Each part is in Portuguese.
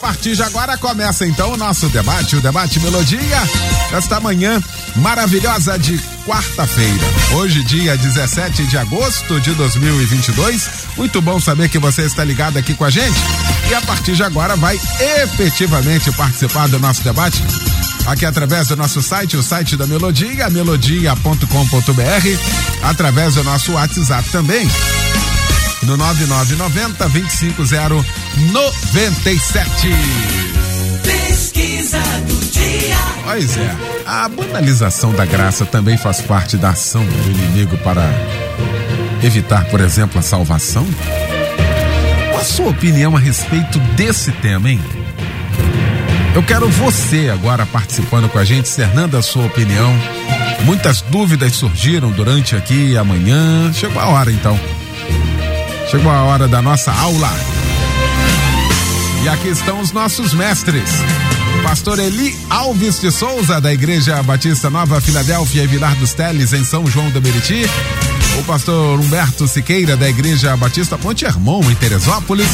Partir de agora começa então o nosso debate, o debate Melodia, esta manhã maravilhosa de quarta-feira. Hoje, dia 17 de agosto de 2022. Muito bom saber que você está ligado aqui com a gente. E a partir de agora vai efetivamente participar do nosso debate aqui através do nosso site, o site da Melodia, melodia.com.br, através do nosso WhatsApp também, no 9990 25097. Pesquisa do dia. Pois é, a banalização da graça também faz parte da ação do inimigo para evitar, por exemplo, a salvação? Qual a sua opinião a respeito desse tema, hein? Eu quero você agora participando com a gente, cernando a sua opinião. Muitas dúvidas surgiram durante aqui amanhã. Chegou a hora então. Chegou a hora da nossa aula. E aqui estão os nossos mestres. Pastor Eli Alves de Souza, da Igreja Batista Nova Filadélfia e Vilar dos Teles, em São João do Meriti. O pastor Humberto Siqueira, da Igreja Batista Ponte Hermon, em Teresópolis.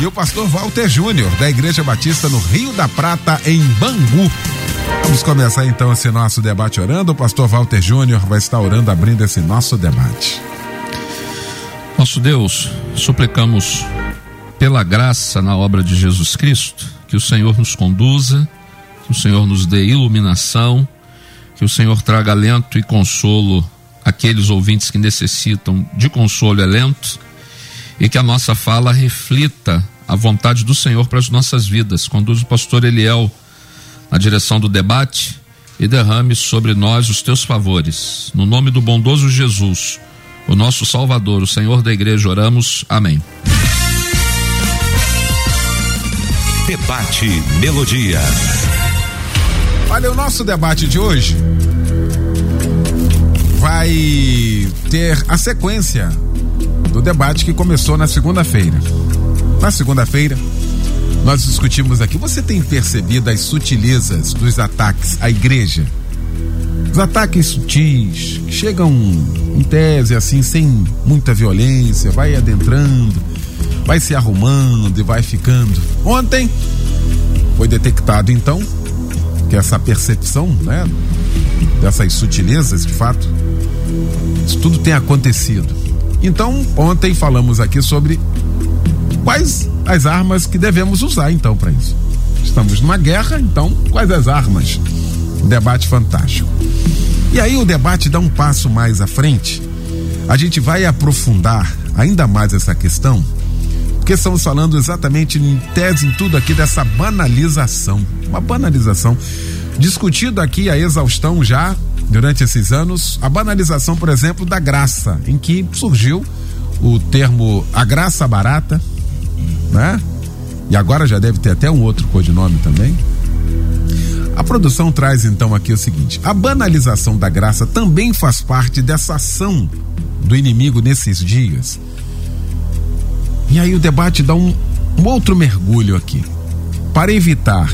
E o pastor Walter Júnior, da Igreja Batista no Rio da Prata, em Bangu. Vamos começar então esse nosso debate orando. O pastor Walter Júnior vai estar orando, abrindo esse nosso debate. Nosso Deus, suplicamos pela graça na obra de Jesus Cristo, que o Senhor nos conduza, que o Senhor nos dê iluminação, que o Senhor traga alento e consolo àqueles ouvintes que necessitam de consolo e alento, e que a nossa fala reflita a vontade do Senhor para as nossas vidas. Conduz o pastor Eliel na direção do debate e derrame sobre nós os teus favores. No nome do bondoso Jesus, o nosso Salvador, o Senhor da igreja, oramos. Amém. Debate Melodia. Olha, o nosso debate de hoje vai ter a sequência do debate que começou na segunda-feira. Na segunda-feira, nós discutimos aqui. Você tem percebido as sutilezas dos ataques à igreja? Os ataques sutis, que chegam em tese assim, sem muita violência, vai adentrando, vai se arrumando e vai ficando. Ontem foi detectado então que essa percepção, né, dessas sutilezas, de fato, isso tudo tem acontecido. Então, ontem falamos aqui sobre quais as armas que devemos usar então para isso. Estamos numa guerra, então quais as armas? Debate fantástico. E aí o debate dá um passo mais à frente. A gente vai aprofundar ainda mais essa questão, porque estamos falando exatamente em tese em tudo aqui dessa banalização, uma banalização discutido aqui a exaustão já durante esses anos, a banalização, por exemplo, da graça, em que surgiu o termo a graça barata, né? E agora já deve ter até um outro codinome também. A produção traz então aqui o seguinte: a banalização da graça também faz parte dessa ação do inimigo nesses dias. E aí o debate dá um, um outro mergulho aqui. Para evitar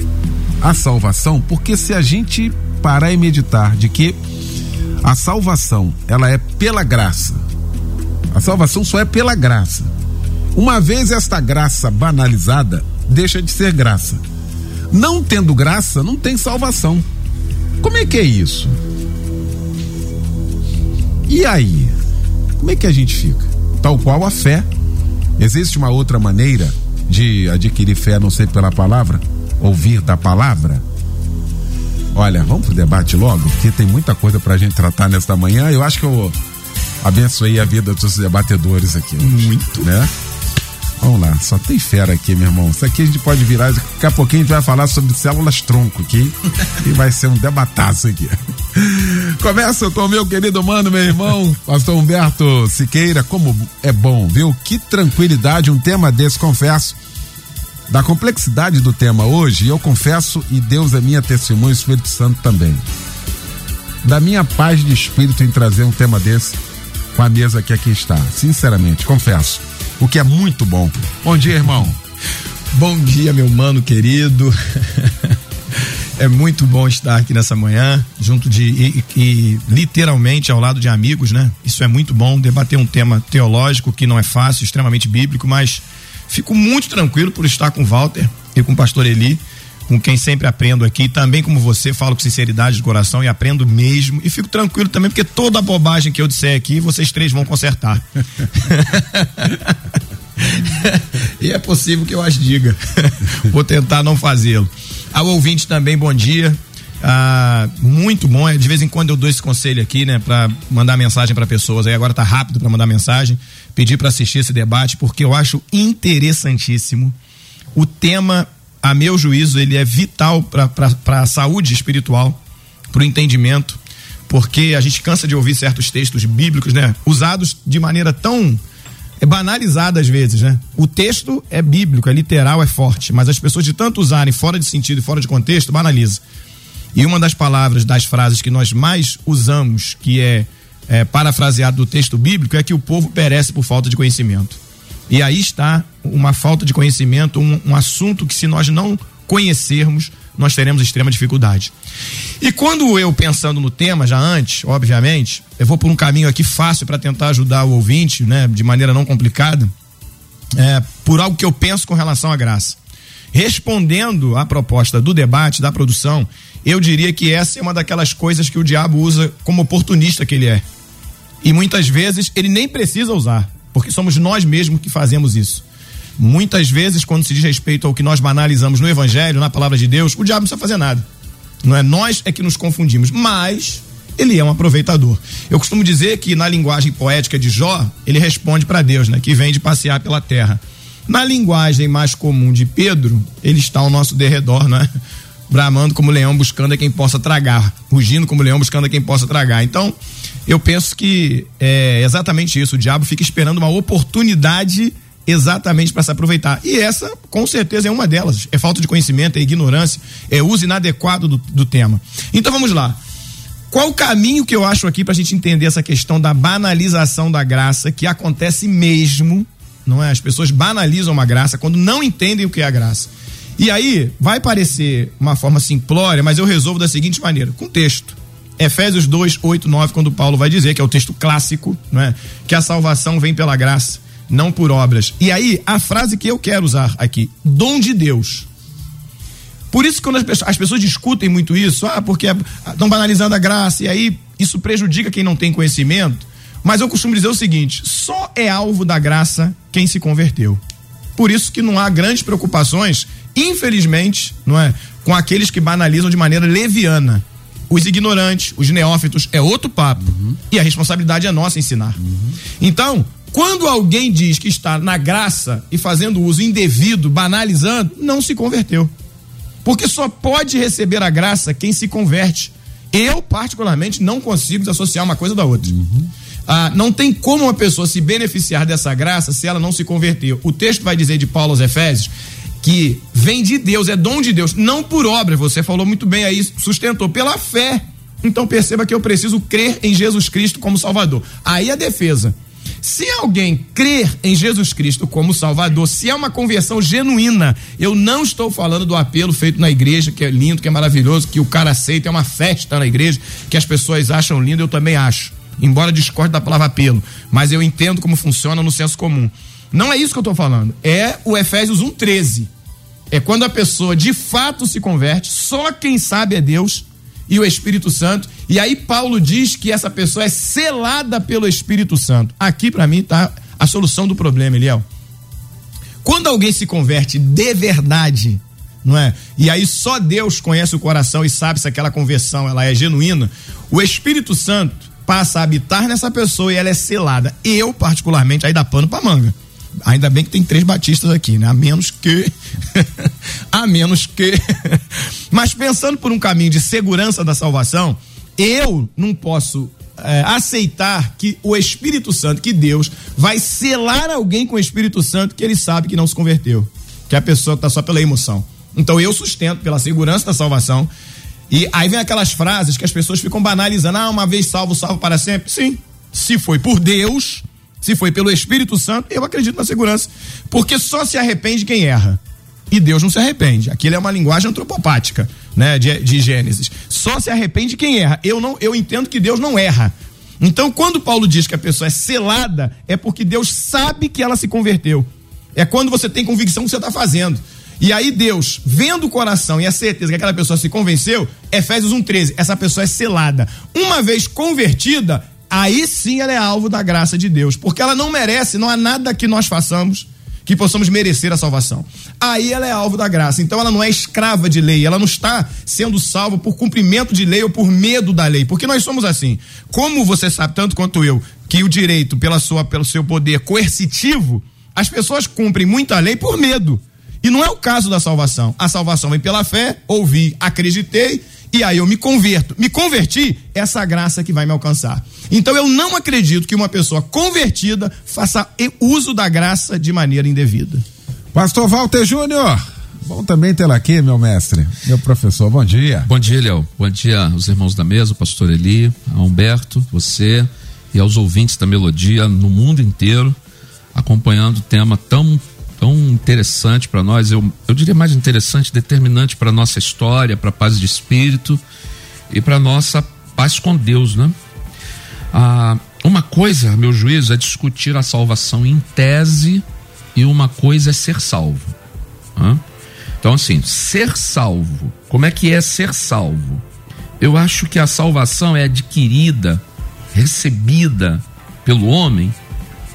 a salvação, porque se a gente parar e meditar de que a salvação ela é pela graça, a salvação só é pela graça. Uma vez esta graça banalizada, deixa de ser graça. Não tendo graça, não tem salvação. Como é que é isso? E aí? Como é que a gente fica? Tal qual a fé. Existe uma outra maneira de adquirir fé, não sei pela palavra, ouvir da palavra? Olha, vamos pro debate logo, porque tem muita coisa pra gente tratar nesta manhã. Eu acho que eu abençoei a vida dos debatedores aqui. Muito. Né? Vamos lá, só tem fera aqui, meu irmão. Isso aqui a gente pode virar. Daqui a pouquinho a gente vai falar sobre células tronco aqui. e vai ser um debataço aqui. Começa com o meu querido mano, meu irmão, Pastor Humberto Siqueira. Como é bom, viu? Que tranquilidade um tema desse, confesso. Da complexidade do tema hoje, eu confesso, e Deus é minha testemunha, o Espírito Santo também. da minha paz de espírito em trazer um tema desse com a mesa que aqui está. Sinceramente, confesso. O que é muito bom. Bom dia, irmão. Bom dia, meu mano querido. é muito bom estar aqui nessa manhã, junto de e, e, literalmente ao lado de amigos, né? Isso é muito bom, debater um tema teológico que não é fácil, extremamente bíblico, mas fico muito tranquilo por estar com o Walter e com o pastor Eli com quem sempre aprendo aqui, também como você, falo com sinceridade de coração e aprendo mesmo. E fico tranquilo também, porque toda a bobagem que eu disser aqui, vocês três vão consertar. e é possível que eu as diga. Vou tentar não fazê-lo. Ao ouvinte também, bom dia. Ah, muito bom. É, de vez em quando eu dou esse conselho aqui, né, para mandar mensagem para pessoas. Aí agora tá rápido para mandar mensagem. Pedir para assistir esse debate, porque eu acho interessantíssimo. O tema a meu juízo, ele é vital para a saúde espiritual, para o entendimento, porque a gente cansa de ouvir certos textos bíblicos, né? Usados de maneira tão é banalizada às vezes, né? O texto é bíblico, é literal, é forte, mas as pessoas de tanto usarem fora de sentido e fora de contexto, banaliza. E uma das palavras, das frases que nós mais usamos, que é, é parafraseado do texto bíblico, é que o povo perece por falta de conhecimento. E aí está uma falta de conhecimento, um, um assunto que se nós não conhecermos, nós teremos extrema dificuldade. E quando eu pensando no tema, já antes, obviamente, eu vou por um caminho aqui fácil para tentar ajudar o ouvinte, né, de maneira não complicada, é, por algo que eu penso com relação à graça. Respondendo à proposta do debate, da produção, eu diria que essa é uma daquelas coisas que o diabo usa como oportunista que ele é. E muitas vezes ele nem precisa usar porque somos nós mesmos que fazemos isso. Muitas vezes, quando se diz respeito ao que nós banalizamos no Evangelho, na palavra de Deus, o diabo não precisa fazer nada. Não é nós é que nos confundimos, mas ele é um aproveitador. Eu costumo dizer que na linguagem poética de Jó, ele responde para Deus, né, que vem de passear pela terra. Na linguagem mais comum de Pedro, ele está ao nosso derredor, não é? Bramando como leão buscando a quem possa tragar, rugindo como leão buscando a quem possa tragar. Então, eu penso que é exatamente isso. O diabo fica esperando uma oportunidade exatamente para se aproveitar. E essa, com certeza, é uma delas. É falta de conhecimento, é ignorância, é uso inadequado do, do tema. Então vamos lá. Qual o caminho que eu acho aqui para a gente entender essa questão da banalização da graça, que acontece mesmo, não é? As pessoas banalizam uma graça quando não entendem o que é a graça. E aí, vai parecer uma forma simplória, mas eu resolvo da seguinte maneira: com texto. Efésios 2, 8, 9, quando Paulo vai dizer, que é o texto clássico, não é? que a salvação vem pela graça, não por obras. E aí, a frase que eu quero usar aqui, dom de Deus. Por isso, quando as pessoas, as pessoas discutem muito isso, ah, porque estão banalizando a graça, e aí isso prejudica quem não tem conhecimento. Mas eu costumo dizer o seguinte: só é alvo da graça quem se converteu. Por isso que não há grandes preocupações, infelizmente, não é, com aqueles que banalizam de maneira leviana. Os ignorantes, os neófitos, é outro papo. Uhum. E a responsabilidade é nossa ensinar. Uhum. Então, quando alguém diz que está na graça e fazendo uso indevido, banalizando, não se converteu. Porque só pode receber a graça quem se converte. Eu, particularmente, não consigo associar uma coisa da outra. Uhum. Ah, não tem como uma pessoa se beneficiar dessa graça se ela não se converter. O texto vai dizer de Paulo aos Efésios que vem de Deus, é dom de Deus, não por obra. Você falou muito bem aí, sustentou pela fé. Então perceba que eu preciso crer em Jesus Cristo como Salvador. Aí a defesa. Se alguém crer em Jesus Cristo como Salvador, se é uma conversão genuína, eu não estou falando do apelo feito na igreja, que é lindo, que é maravilhoso, que o cara aceita, é uma festa na igreja, que as pessoas acham lindo, eu também acho. Embora discorde da palavra apelo, mas eu entendo como funciona no senso comum. Não é isso que eu estou falando. É o Efésios 1,13. É quando a pessoa de fato se converte, só quem sabe é Deus e o Espírito Santo. E aí Paulo diz que essa pessoa é selada pelo Espírito Santo. Aqui para mim tá a solução do problema, Eliel. Quando alguém se converte de verdade, não é? E aí só Deus conhece o coração e sabe se aquela conversão ela é genuína. O Espírito Santo passa a habitar nessa pessoa e ela é selada. Eu particularmente aí dá pano para manga. Ainda bem que tem três batistas aqui, né? A menos que. a menos que. Mas pensando por um caminho de segurança da salvação, eu não posso é, aceitar que o Espírito Santo, que Deus, vai selar alguém com o Espírito Santo que ele sabe que não se converteu. Que a pessoa está só pela emoção. Então eu sustento pela segurança da salvação E aí vem aquelas frases que as pessoas ficam banalizando: ah, uma vez salvo, salvo para sempre. Sim, se foi por Deus, se foi pelo Espírito Santo, eu acredito na segurança. Porque só se arrepende quem erra. E Deus não se arrepende. Aquilo é uma linguagem antropopática, né, de, de Gênesis. Só se arrepende quem erra. Eu não, eu entendo que Deus não erra. Então, quando Paulo diz que a pessoa é selada, é porque Deus sabe que ela se converteu. É quando você tem convicção que você está fazendo. E aí Deus, vendo o coração e a certeza que aquela pessoa se convenceu, Efésios 1:13, essa pessoa é selada. Uma vez convertida, aí sim ela é alvo da graça de Deus, porque ela não merece, não há nada que nós façamos que possamos merecer a salvação. Aí ela é alvo da graça. Então ela não é escrava de lei, ela não está sendo salva por cumprimento de lei ou por medo da lei, porque nós somos assim. Como você sabe tanto quanto eu, que o direito pela sua pelo seu poder coercitivo, as pessoas cumprem muita lei por medo. E não é o caso da salvação. A salvação vem pela fé, ouvi, acreditei e aí eu me converto. Me converti, essa graça que vai me alcançar. Então eu não acredito que uma pessoa convertida faça uso da graça de maneira indevida. Pastor Walter Júnior, bom também tê-lo aqui, meu mestre, meu professor. Bom dia. Bom dia, Léo. Bom dia aos irmãos da mesa, o pastor Eli, a Humberto, você e aos ouvintes da Melodia no mundo inteiro, acompanhando o tema tão tão interessante para nós, eu, eu diria mais interessante, determinante para nossa história, para paz de espírito e para nossa paz com Deus, né? Ah, uma coisa, meu juízo, é discutir a salvação em tese e uma coisa é ser salvo. Então, assim, ser salvo, como é que é ser salvo? Eu acho que a salvação é adquirida, recebida pelo homem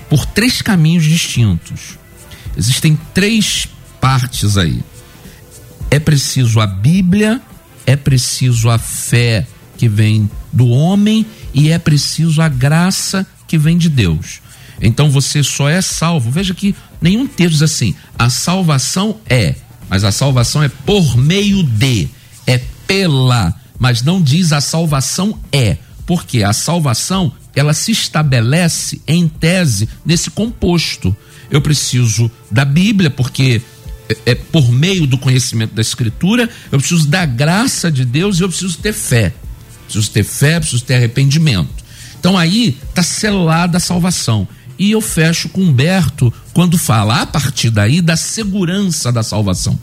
por três caminhos distintos. Existem três partes aí. É preciso a Bíblia, é preciso a fé que vem do homem e é preciso a graça que vem de Deus. Então você só é salvo. Veja que nenhum texto diz assim: a salvação é, mas a salvação é por meio de, é pela, mas não diz a salvação é, porque a salvação ela se estabelece em tese nesse composto eu preciso da Bíblia, porque é, é, por meio do conhecimento da Escritura, eu preciso da graça de Deus e eu preciso ter fé. Preciso ter fé, preciso ter arrependimento. Então aí está selada a salvação. E eu fecho com Humberto quando fala a partir daí da segurança da salvação.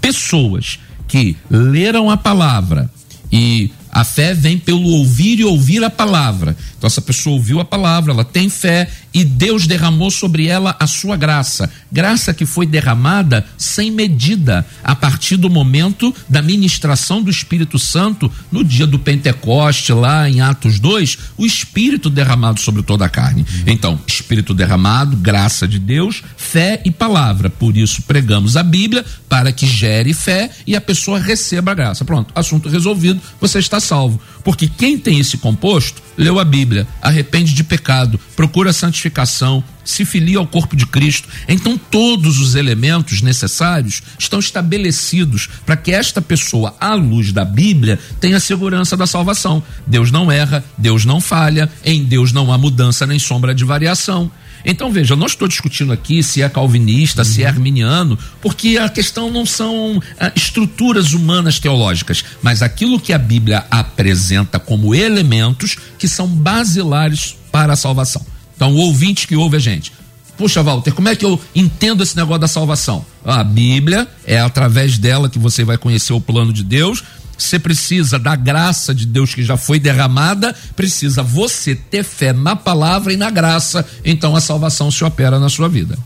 Pessoas que leram a palavra e a fé vem pelo ouvir e ouvir a palavra. Então, essa pessoa ouviu a palavra, ela tem fé e Deus derramou sobre ela a sua graça. Graça que foi derramada sem medida, a partir do momento da ministração do Espírito Santo no dia do Pentecoste, lá em Atos 2, o Espírito derramado sobre toda a carne. Então, Espírito derramado, graça de Deus, fé e palavra. Por isso, pregamos a Bíblia para que gere fé e a pessoa receba a graça. Pronto, assunto resolvido, você está salvo. Porque quem tem esse composto, leu a Bíblia, arrepende de pecado, procura santificação, se filia ao corpo de Cristo. Então, todos os elementos necessários estão estabelecidos para que esta pessoa, à luz da Bíblia, tenha segurança da salvação. Deus não erra, Deus não falha, em Deus não há mudança nem sombra de variação. Então veja, eu não estou discutindo aqui se é calvinista, uhum. se é uhum. arminiano, porque a questão não são ah, estruturas humanas teológicas, mas aquilo que a Bíblia apresenta como elementos que são basilares para a salvação. Então o ouvinte que ouve a gente, Puxa, Walter, como é que eu entendo esse negócio da salvação? A Bíblia é através dela que você vai conhecer o plano de Deus, você precisa da graça de Deus que já foi derramada, precisa você ter fé na palavra e na graça, então a salvação se opera na sua vida.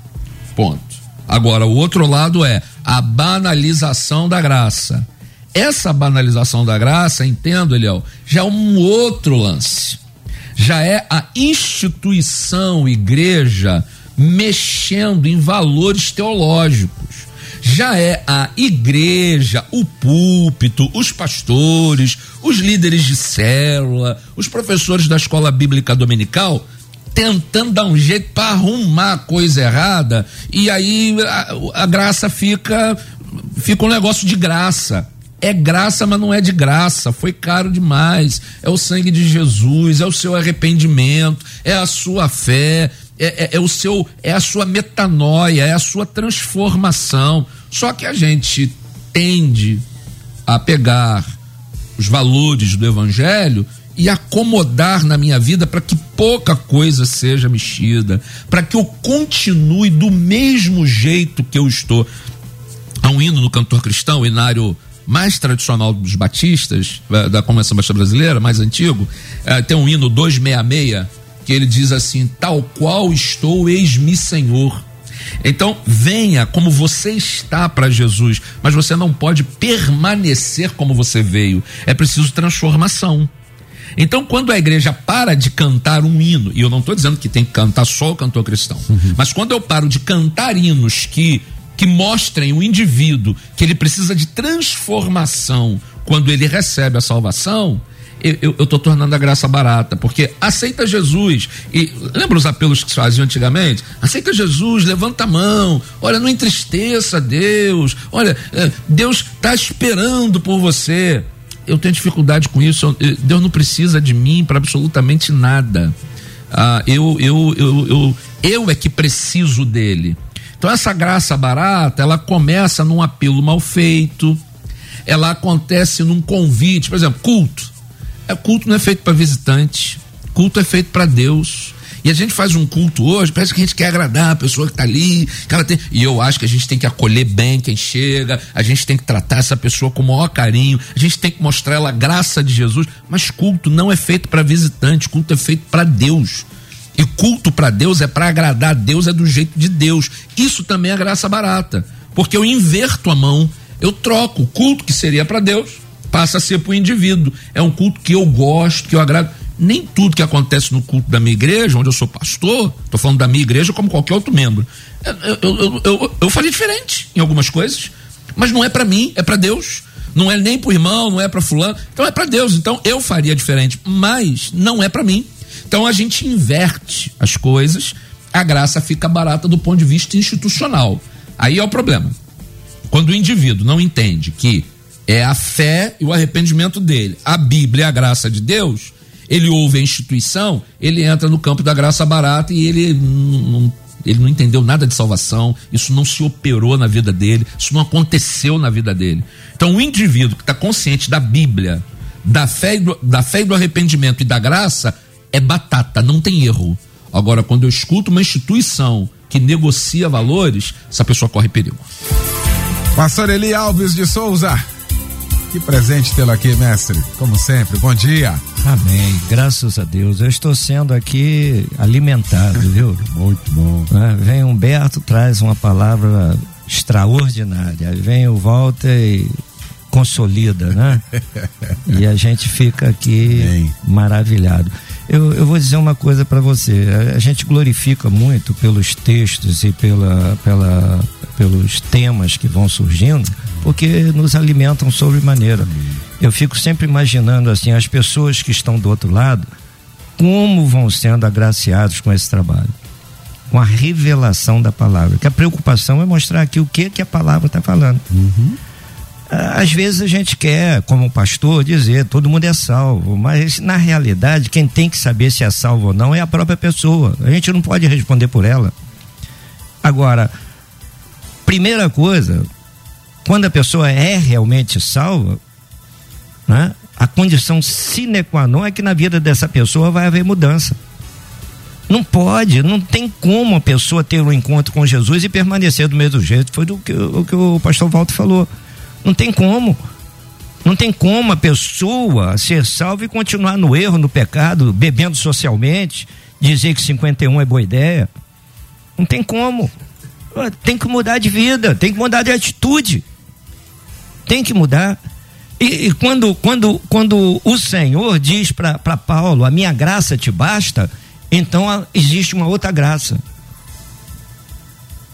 Ponto. Agora, o outro lado é a banalização da graça. Essa banalização da graça, entendo, Eliel, já é um outro lance. Já é a instituição, igreja, mexendo em valores teológicos. Já é a igreja, o púlpito, os pastores, os líderes de célula, os professores da escola bíblica dominical tentando dar um jeito para arrumar a coisa errada e aí a, a graça fica fica um negócio de graça é graça, mas não é de graça. Foi caro demais. É o sangue de Jesus, é o seu arrependimento, é a sua fé, é, é, é, o seu, é a sua metanoia, é a sua transformação. Só que a gente tende a pegar os valores do evangelho e acomodar na minha vida para que pouca coisa seja mexida, para que eu continue do mesmo jeito que eu estou. Há um hino no cantor cristão, inário mais tradicional dos batistas, da Convenção Batista Brasileira, mais antigo, é, tem um hino 266, que ele diz assim: Tal qual estou, eis-me Senhor. Então, venha como você está para Jesus, mas você não pode permanecer como você veio. É preciso transformação. Então, quando a igreja para de cantar um hino, e eu não estou dizendo que tem que cantar só o cantor cristão, uhum. mas quando eu paro de cantar hinos que que mostrem o indivíduo que ele precisa de transformação quando ele recebe a salvação, eu estou tornando a graça barata, porque aceita Jesus. E lembra os apelos que se faziam antigamente? Aceita Jesus, levanta a mão, olha, não entristeça Deus, olha, é, Deus está esperando por você eu tenho dificuldade com isso. Deus não precisa de mim para absolutamente nada. Ah, eu, eu, eu, eu, eu é que preciso dele. Então essa graça barata, ela começa num apelo mal feito, ela acontece num convite, por exemplo, culto. É culto não é feito para visitante, culto é feito para Deus. E a gente faz um culto hoje, parece que a gente quer agradar a pessoa que está ali, que ela tem. E eu acho que a gente tem que acolher bem quem chega, a gente tem que tratar essa pessoa com o maior carinho, a gente tem que mostrar ela a graça de Jesus. Mas culto não é feito para visitante, culto é feito para Deus. E culto para Deus é para agradar a Deus, é do jeito de Deus. Isso também é graça barata. Porque eu inverto a mão, eu troco o culto que seria para Deus, passa a ser para o indivíduo. É um culto que eu gosto, que eu agrado nem tudo que acontece no culto da minha igreja, onde eu sou pastor, estou falando da minha igreja como qualquer outro membro. Eu, eu, eu, eu, eu faria diferente em algumas coisas, mas não é para mim, é para Deus. Não é nem para irmão, não é para fulano, então é para Deus. Então eu faria diferente, mas não é para mim. Então a gente inverte as coisas, a graça fica barata do ponto de vista institucional. Aí é o problema. Quando o indivíduo não entende que é a fé e o arrependimento dele, a Bíblia e a graça de Deus, ele ouve a instituição, ele entra no campo da graça barata e ele não, ele não entendeu nada de salvação, isso não se operou na vida dele, isso não aconteceu na vida dele. Então, o indivíduo que está consciente da Bíblia, da fé, do, da fé e do arrependimento e da graça, é batata, não tem erro. Agora, quando eu escuto uma instituição que negocia valores, essa pessoa corre perigo. Pastor Eli Alves de Souza. Que presente tê-lo aqui, mestre. Como sempre, bom dia. Amém. Graças a Deus. Eu estou sendo aqui alimentado, viu? Muito bom. É, vem Humberto, traz uma palavra extraordinária. Vem o Walter e consolida, né? e a gente fica aqui Amém. maravilhado. Eu, eu vou dizer uma coisa para você. A, a, gente glorifica muito pelos textos e pela, pela, pelos temas que vão surgindo, porque nos alimentam sobremaneira. Eu fico sempre imaginando assim as pessoas que estão do outro lado, como vão sendo agraciados com esse trabalho, com a revelação da palavra. Que a preocupação é mostrar aqui o que que a palavra está falando. Uhum. Ah, às vezes a gente quer, como pastor, dizer todo mundo é salvo, mas na realidade quem tem que saber se é salvo ou não é a própria pessoa. A gente não pode responder por ela. Agora, primeira coisa, quando a pessoa é realmente salva, né, a condição sine qua non é que na vida dessa pessoa vai haver mudança. Não pode, não tem como a pessoa ter um encontro com Jesus e permanecer do mesmo jeito. Foi do que, o que o pastor Walter falou. Não tem como. Não tem como a pessoa ser salva e continuar no erro, no pecado, bebendo socialmente, dizer que 51 é boa ideia. Não tem como. Tem que mudar de vida, tem que mudar de atitude. Tem que mudar. E, e quando, quando, quando o Senhor diz para Paulo: A minha graça te basta, então existe uma outra graça.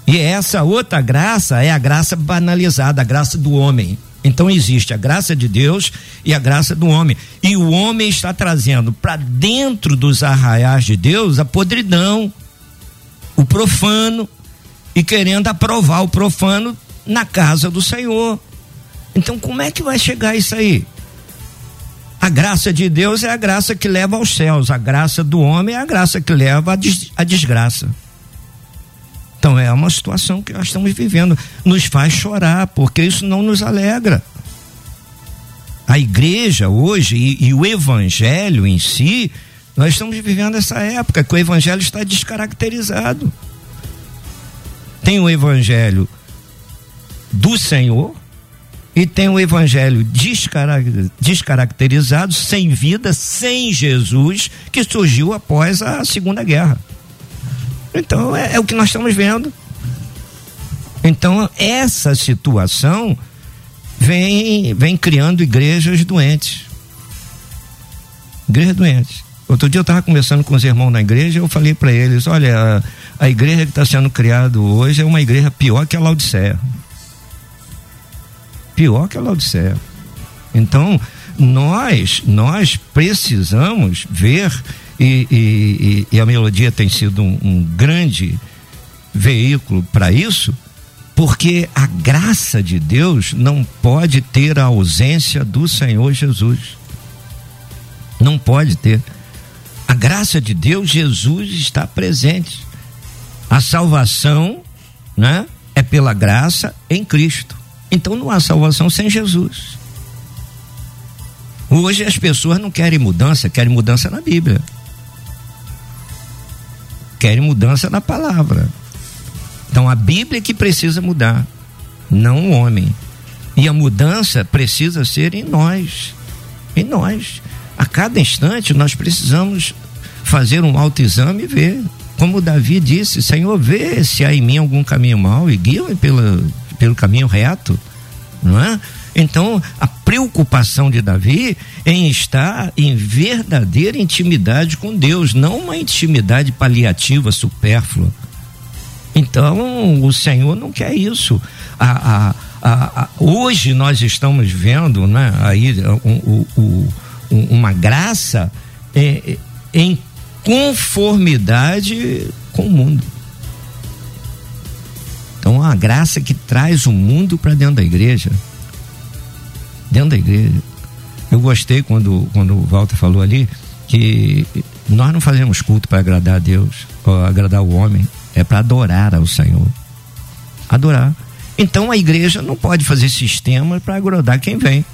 E essa outra graça é a graça banalizada, a graça do homem. Então existe a graça de Deus e a graça do homem. E o homem está trazendo para dentro dos arraiais de Deus a podridão, o profano, e querendo aprovar o profano na casa do Senhor. Então, como é que vai chegar isso aí? A graça de Deus é a graça que leva aos céus, a graça do homem é a graça que leva à desgraça. Então é uma situação que nós estamos vivendo. Nos faz chorar, porque isso não nos alegra. a igreja hoje e, e o evangelho em si, nós estamos vivendo essa época que o evangelho está descaracterizado. Tem o evangelho do Senhor e tem o evangelho descaracterizado, sem vida, sem Jesus, que surgiu após a Segunda Guerra. Então é, é o que nós estamos vendo. Então essa situação vem, vem criando igrejas doentes. Igrejas doentes. Outro dia eu estava conversando com os irmãos na igreja, eu falei para eles: olha, a, a igreja que está sendo criada hoje é uma igreja pior que a Laodiceia. Pior que a Laodiceia. Então, nós, nós precisamos ver, e, e, e a melodia tem sido um, um grande veículo para isso, porque a graça de Deus não pode ter a ausência do Senhor Jesus. Não pode ter. A graça de Deus, Jesus está presente. A salvação, né, é pela graça em Cristo. Então não há salvação sem Jesus. Hoje as pessoas não querem mudança, querem mudança na Bíblia. Querem mudança na palavra. Então a Bíblia é que precisa mudar, não o homem. E a mudança precisa ser em nós. Em nós. A cada instante nós precisamos fazer um autoexame e ver. Como Davi disse, Senhor, vê se há em mim algum caminho mau e guia-me pelo, pelo caminho reto, não é? Então, a preocupação de Davi em estar em verdadeira intimidade com Deus, não uma intimidade paliativa, supérflua. Então, o Senhor não quer isso. A, a, a, hoje nós estamos vendo né, aí um, um, um, uma graça é, em conformidade com o mundo. Então, a graça que traz o mundo para dentro da igreja. Dentro da igreja. Eu gostei quando, quando o Walter falou ali que nós não fazemos culto para agradar a Deus, ou agradar o homem, é para adorar ao Senhor. Adorar. Então a igreja não pode fazer sistema para agradar quem vem.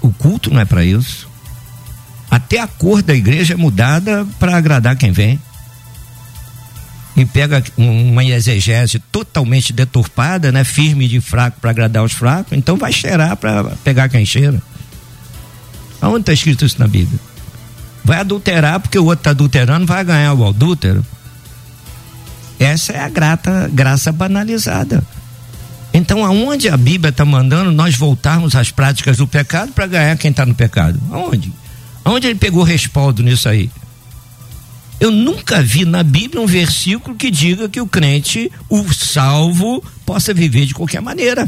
O culto não é para isso. Até a cor da igreja é mudada para agradar quem vem. E pega uma exegese totalmente deturpada, né? firme de fraco para agradar os fracos, então vai cheirar para pegar quem cheira. Aonde está escrito isso na Bíblia? Vai adulterar porque o outro está adulterando, vai ganhar o adúltero. Essa é a grata, graça banalizada. Então, aonde a Bíblia está mandando nós voltarmos às práticas do pecado para ganhar quem está no pecado? Aonde? Aonde ele pegou respaldo nisso aí? Eu nunca vi na Bíblia um versículo que diga que o crente, o salvo, possa viver de qualquer maneira.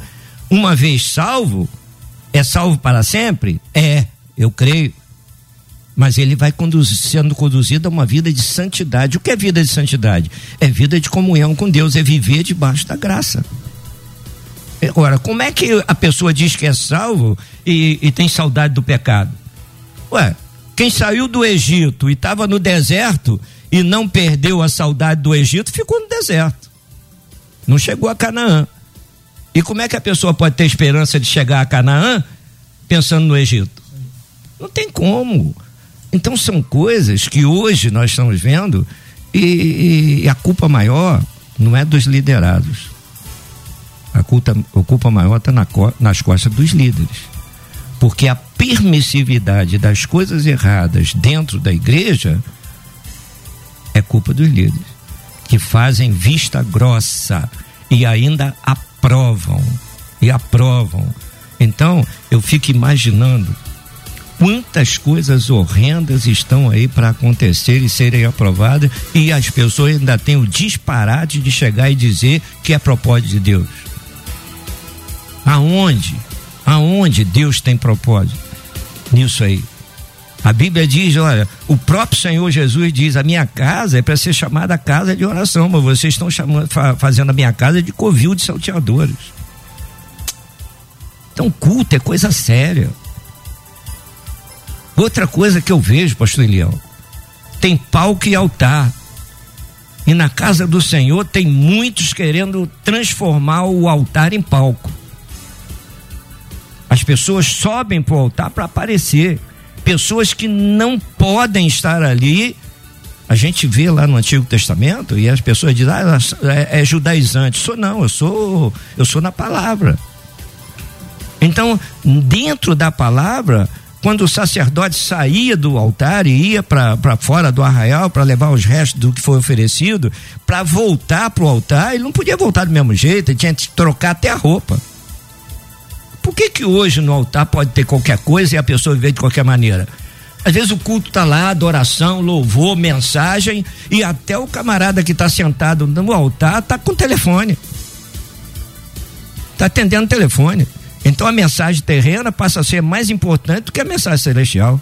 Uma vez salvo, é salvo para sempre? É, eu creio. Mas ele vai sendo conduzido a uma vida de santidade. O que é vida de santidade? É vida de comunhão com Deus, é viver debaixo da graça. Agora, como é que a pessoa diz que é salvo e, e tem saudade do pecado? Ué, quem saiu do Egito e estava no deserto e não perdeu a saudade do Egito, ficou no deserto. Não chegou a Canaã. E como é que a pessoa pode ter esperança de chegar a Canaã pensando no Egito? Não tem como. Então são coisas que hoje nós estamos vendo e, e a culpa maior não é dos liderados. A culpa, a culpa maior está na, nas costas dos líderes porque a permissividade das coisas erradas dentro da igreja é culpa dos líderes, que fazem vista grossa e ainda aprovam. E aprovam. Então, eu fico imaginando quantas coisas horrendas estão aí para acontecer e serem aprovadas e as pessoas ainda têm o disparate de chegar e dizer que é propósito de Deus. Aonde? Aonde Deus tem propósito? Nisso aí. A Bíblia diz, olha, o próprio Senhor Jesus diz: a minha casa é para ser chamada casa de oração, mas vocês estão chamando, fazendo a minha casa de covil de salteadores. Então, culto é coisa séria. Outra coisa que eu vejo, pastor Elião, tem palco e altar. E na casa do Senhor tem muitos querendo transformar o altar em palco. As, pessoas sobem para o altar para aparecer. Pessoas que não podem estar ali. A gente vê lá no Antigo Testamento e as pessoas dizem, ah, é, é judaizante. Sou não, eu sou, eu sou na palavra. Então, dentro da palavra, quando o sacerdote saía do altar e ia para fora do arraial para levar os restos do que foi oferecido, para voltar para o altar, ele não podia voltar do mesmo jeito, ele tinha que trocar até a roupa. Por que que hoje no altar pode ter qualquer coisa e a pessoa viver de qualquer maneira? Às vezes o culto está lá, adoração, louvor, mensagem, e até o camarada que está sentado no altar está com telefone. Está atendendo telefone. Então a mensagem terrena passa a ser mais importante do que a mensagem celestial.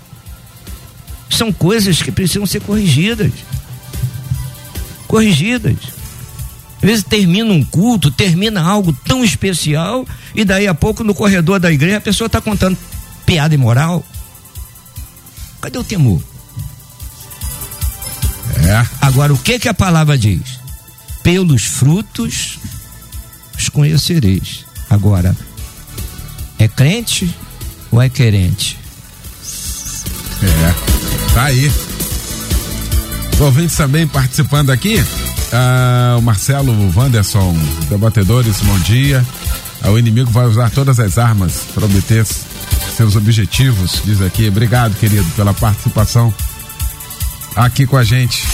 São coisas que precisam ser corrigidas. Corrigidas. Às vezes termina um culto, termina algo tão especial, e daí a pouco no corredor da igreja a pessoa está contando piada imoral. Cadê o temor? É. Agora, o que que a palavra diz? Pelos frutos os conhecereis. Agora, é crente ou é querente? É, tá aí. Os ouvintes também participando aqui. Ah, o Marcelo Wanderson, debatedores, bom dia. Ah, o inimigo vai usar todas as armas para obter seus objetivos, diz aqui. Obrigado, querido, pela participação aqui com a gente.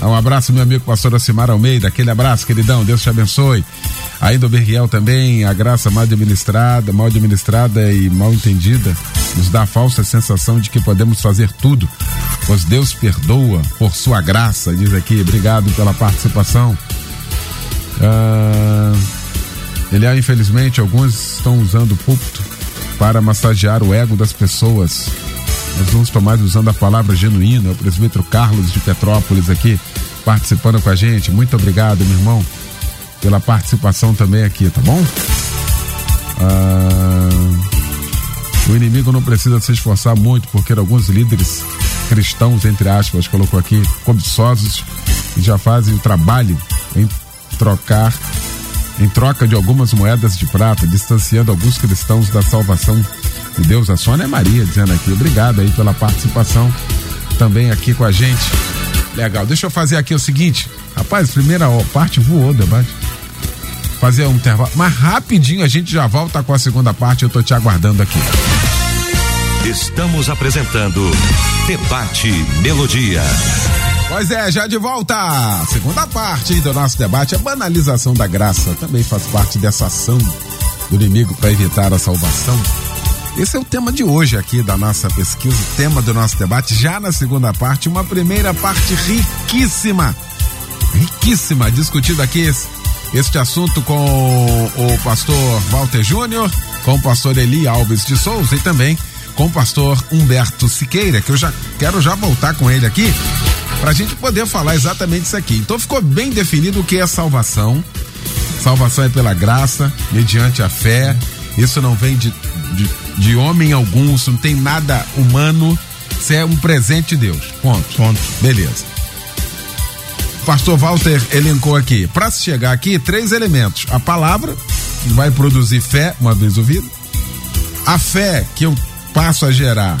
Um abraço, meu amigo pastor Acimar Almeida. Aquele abraço, queridão. Deus te abençoe. Ainda o Berriel também, a graça mal administrada, mal administrada e mal entendida nos dá a falsa sensação de que podemos fazer tudo, pois Deus perdoa por sua graça, diz aqui. Obrigado pela participação. Ah, ele, infelizmente, alguns estão usando o púlpito para massagear o ego das pessoas. Nós vamos tomar usando a palavra genuína, o presbítero Carlos de Petrópolis aqui participando com a gente. Muito obrigado, meu irmão pela participação também aqui, tá bom? Ah, o inimigo não precisa se esforçar muito, porque alguns líderes cristãos, entre aspas, colocou aqui, cobiçosos, já fazem o trabalho em trocar, em troca de algumas moedas de prata, distanciando alguns cristãos da salvação de Deus. A Sônia Maria dizendo aqui, obrigado aí pela participação também aqui com a gente. Legal, deixa eu fazer aqui o seguinte, rapaz, primeira parte voou o debate fazer um intervalo. Mas rapidinho a gente já volta com a segunda parte. Eu tô te aguardando aqui. Estamos apresentando Debate Melodia. Pois é, já de volta. Segunda parte do nosso debate, a banalização da graça também faz parte dessa ação do inimigo para evitar a salvação. Esse é o tema de hoje aqui da nossa pesquisa, o tema do nosso debate. Já na segunda parte, uma primeira parte riquíssima, riquíssima, discutida aqui este assunto com o pastor Walter Júnior, com o pastor Eli Alves de Souza e também com o pastor Humberto Siqueira, que eu já quero já voltar com ele aqui para a gente poder falar exatamente isso aqui. Então ficou bem definido o que é salvação. Salvação é pela graça, mediante a fé. Isso não vem de, de, de homem algum, isso não tem nada humano. Isso é um presente de Deus. Ponto. Ponto. Beleza pastor Walter elencou aqui. Para se chegar aqui, três elementos: a palavra, que vai produzir fé, uma vez ouvido, a fé que eu passo a gerar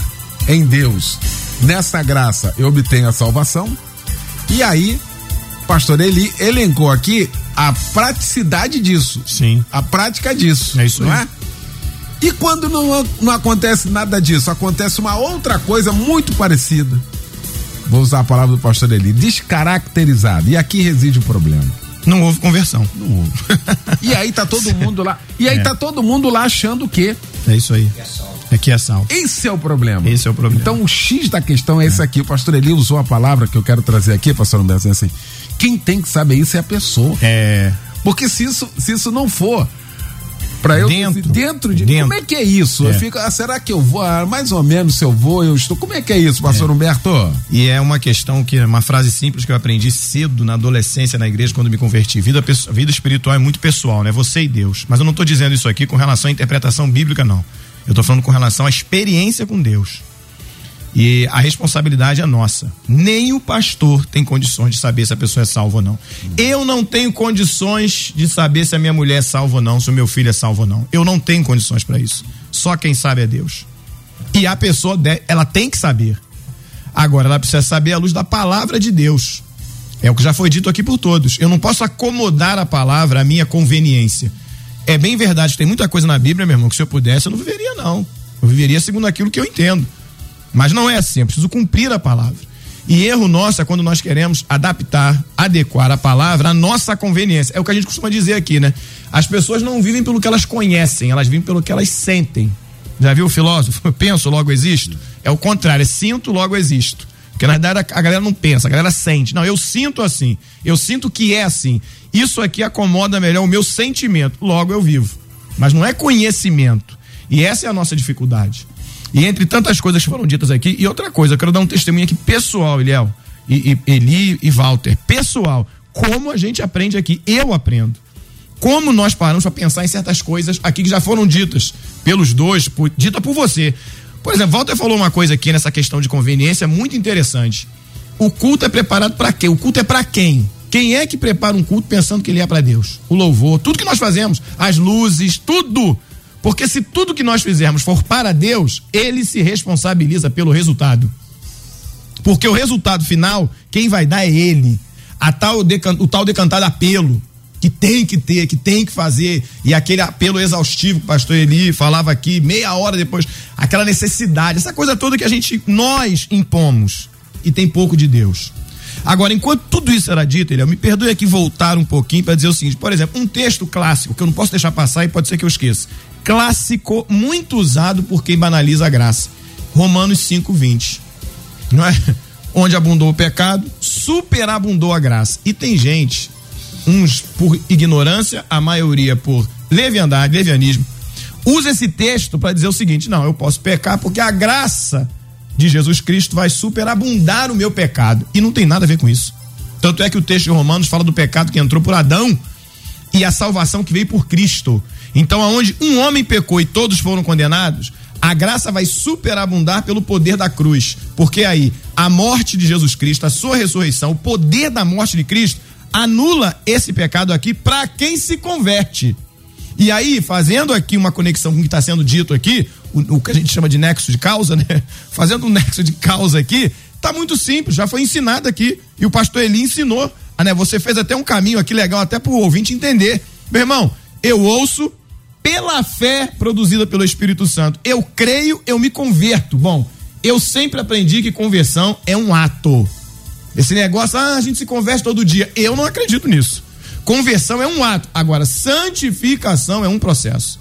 em Deus, nessa graça eu obtenho a salvação, e aí, pastor Eli elencou aqui a praticidade disso. Sim. A prática disso. É isso não aí. é? E quando não, não acontece nada disso, acontece uma outra coisa muito parecida vou usar a palavra do pastor Eli, descaracterizado. E aqui reside o problema. Não houve conversão. Não houve. e aí tá todo mundo lá. E aí é. tá todo mundo lá achando que. É isso aí. É que é sal. Esse é o problema. Esse é o problema. Então o X da questão é, é. esse aqui. O pastor Eli usou a palavra que eu quero trazer aqui, pastor Humberto, assim. Quem tem que saber isso é a pessoa. É. Porque se isso, se isso não for para eu dentro, dentro de dentro. como é que é isso? É. Eu fico, ah, será que eu vou? Ah, mais ou menos se eu vou, eu estou. Como é que é isso, pastor é. Humberto? E é uma questão que uma frase simples que eu aprendi cedo na adolescência na igreja quando me converti. Vida vida espiritual é muito pessoal, né? Você e Deus. Mas eu não estou dizendo isso aqui com relação à interpretação bíblica não. Eu estou falando com relação à experiência com Deus. E a responsabilidade é nossa. Nem o pastor tem condições de saber se a pessoa é salva ou não. Eu não tenho condições de saber se a minha mulher é salva ou não, se o meu filho é salvo ou não. Eu não tenho condições para isso. só quem sabe é Deus. E a pessoa, ela tem que saber. Agora, ela precisa saber a luz da palavra de Deus. É o que já foi dito aqui por todos. Eu não posso acomodar a palavra à minha conveniência. É bem verdade tem muita coisa na Bíblia, meu irmão, que se eu pudesse, eu não viveria, não. Eu viveria segundo aquilo que eu entendo. Mas não é assim, eu preciso cumprir a palavra. E erro nosso é quando nós queremos adaptar, adequar a palavra à nossa conveniência. É o que a gente costuma dizer aqui, né? As pessoas não vivem pelo que elas conhecem, elas vivem pelo que elas sentem. Já viu o filósofo? Penso, logo existo. É o contrário, é sinto, logo existo. Porque na verdade a galera não pensa, a galera sente. Não, eu sinto assim. Eu sinto que é assim. Isso aqui acomoda melhor o meu sentimento. Logo eu vivo. Mas não é conhecimento. E essa é a nossa dificuldade. E entre tantas coisas que foram ditas aqui, e outra coisa, eu quero dar um testemunho aqui pessoal, Eliel, e, e Eli e Walter. Pessoal, como a gente aprende aqui? Eu aprendo. Como nós paramos para pensar em certas coisas aqui que já foram ditas pelos dois, por, dita por você. Por exemplo, Walter falou uma coisa aqui nessa questão de conveniência muito interessante. O culto é preparado para quê? O culto é para quem? Quem é que prepara um culto pensando que ele é para Deus? O louvor, tudo que nós fazemos, as luzes, tudo. Porque se tudo que nós fizermos for para Deus, ele se responsabiliza pelo resultado. Porque o resultado final, quem vai dar é ele. A tal o tal decantado apelo que tem que ter, que tem que fazer, e aquele apelo exaustivo que o pastor Eli falava aqui, meia hora depois, aquela necessidade, essa coisa toda que a gente, nós impomos, e tem pouco de Deus. Agora, enquanto tudo isso era dito, ele me perdoe aqui voltar um pouquinho para dizer o seguinte, por exemplo, um texto clássico que eu não posso deixar passar e pode ser que eu esqueça. Clássico, muito usado por quem banaliza a graça. Romanos 5:20. Não é? Onde abundou o pecado, superabundou a graça. E tem gente uns por ignorância, a maioria por leviandade, levianismo, usa esse texto para dizer o seguinte: não, eu posso pecar porque a graça de Jesus Cristo vai superabundar o meu pecado. E não tem nada a ver com isso. Tanto é que o texto de Romanos fala do pecado que entrou por Adão e a salvação que veio por Cristo. Então, aonde um homem pecou e todos foram condenados, a graça vai superabundar pelo poder da cruz. Porque aí, a morte de Jesus Cristo, a sua ressurreição, o poder da morte de Cristo anula esse pecado aqui para quem se converte. E aí, fazendo aqui uma conexão com o que está sendo dito aqui, o, o, que a gente chama de nexo de causa, né? Fazendo um nexo de causa aqui, tá muito simples, já foi ensinado aqui. E o pastor Eli ensinou. Ah, né? Você fez até um caminho aqui legal, até para o ouvinte entender. Meu irmão, eu ouço pela fé produzida pelo Espírito Santo. Eu creio, eu me converto. Bom, eu sempre aprendi que conversão é um ato. Esse negócio, ah, a gente se converte todo dia. Eu não acredito nisso. Conversão é um ato. Agora, santificação é um processo.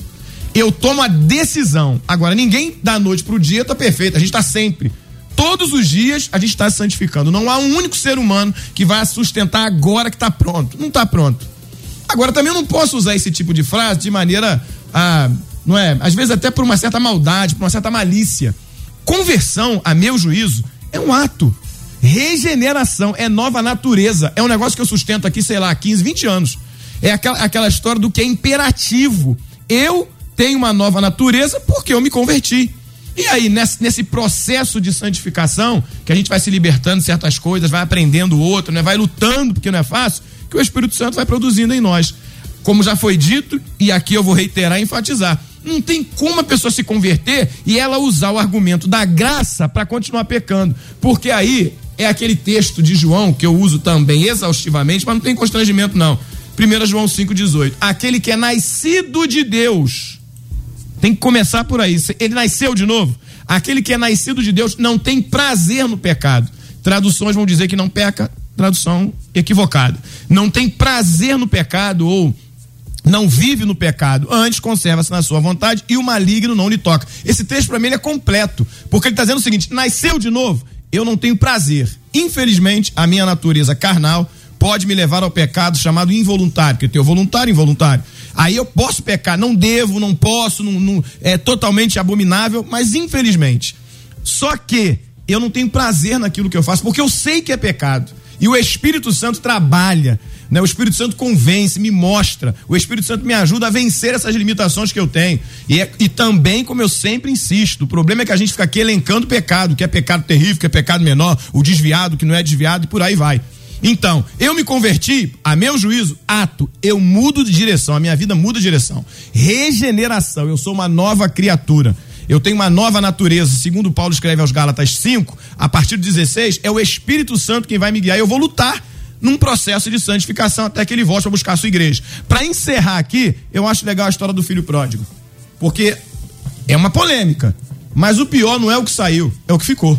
Eu tomo a decisão. Agora, ninguém da noite pro dia está perfeito. A gente está sempre. Todos os dias a gente está santificando. Não há um único ser humano que vai sustentar agora que está pronto. Não está pronto. Agora, também eu não posso usar esse tipo de frase de maneira, ah, não é? Às vezes até por uma certa maldade, por uma certa malícia. Conversão, a meu juízo, é um ato. Regeneração é nova natureza. É um negócio que eu sustento aqui, sei lá, 15, 20 anos. É aquela, aquela história do que é imperativo. Eu tenho uma nova natureza porque eu me converti. E aí, nesse, nesse processo de santificação, que a gente vai se libertando de certas coisas, vai aprendendo outro, né? vai lutando, porque não é fácil, que o Espírito Santo vai produzindo em nós. Como já foi dito, e aqui eu vou reiterar e enfatizar. Não tem como a pessoa se converter e ela usar o argumento da graça para continuar pecando. Porque aí é aquele texto de João que eu uso também exaustivamente, mas não tem constrangimento não. 1 João 5,18. Aquele que é nascido de Deus. Tem que começar por aí. Ele nasceu de novo. Aquele que é nascido de Deus não tem prazer no pecado. Traduções vão dizer que não peca, tradução equivocada. Não tem prazer no pecado ou não vive no pecado, antes conserva-se na sua vontade e o maligno não lhe toca. Esse texto para mim é completo, porque ele está dizendo o seguinte: nasceu de novo, eu não tenho prazer. Infelizmente, a minha natureza carnal pode me levar ao pecado chamado involuntário, porque eu tenho voluntário e involuntário. Aí eu posso pecar, não devo, não posso, não, não, é totalmente abominável, mas infelizmente. Só que eu não tenho prazer naquilo que eu faço, porque eu sei que é pecado. E o Espírito Santo trabalha né? O Espírito Santo convence, me mostra. O Espírito Santo me ajuda a vencer essas limitações que eu tenho. E, é, e também, como eu sempre insisto, o problema é que a gente fica aqui elencando pecado, que é pecado terrível, que é pecado menor, o desviado, que não é desviado e por aí vai. Então, eu me converti, a meu juízo, ato, eu mudo de direção, a minha vida muda de direção. Regeneração, eu sou uma nova criatura. Eu tenho uma nova natureza, segundo Paulo escreve aos Gálatas 5, a partir do 16, é o Espírito Santo quem vai me guiar. Eu vou lutar num processo de santificação até que ele volte a buscar a sua igreja. Para encerrar aqui, eu acho legal a história do filho pródigo. Porque é uma polêmica. Mas o pior não é o que saiu, é o que ficou.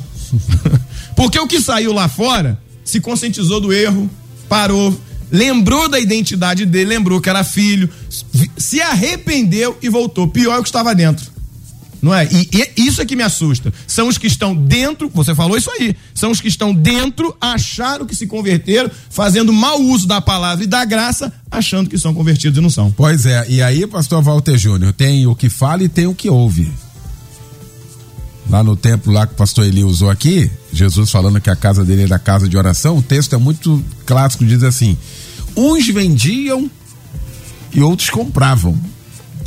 Porque o que saiu lá fora se conscientizou do erro, parou, lembrou da identidade dele, lembrou que era filho, se arrependeu e voltou. Pior é o que estava dentro. Não é? E, e, isso é que me assusta. São os que estão dentro, você falou isso aí, são os que estão dentro, acharam que se converteram, fazendo mau uso da palavra e da graça, achando que são convertidos e não são. Pois é, e aí, pastor Walter Júnior, tem o que fala e tem o que ouve lá no templo lá que o pastor Eli usou aqui, Jesus falando que a casa dele era casa de oração, o texto é muito clássico, diz assim: uns vendiam e outros compravam.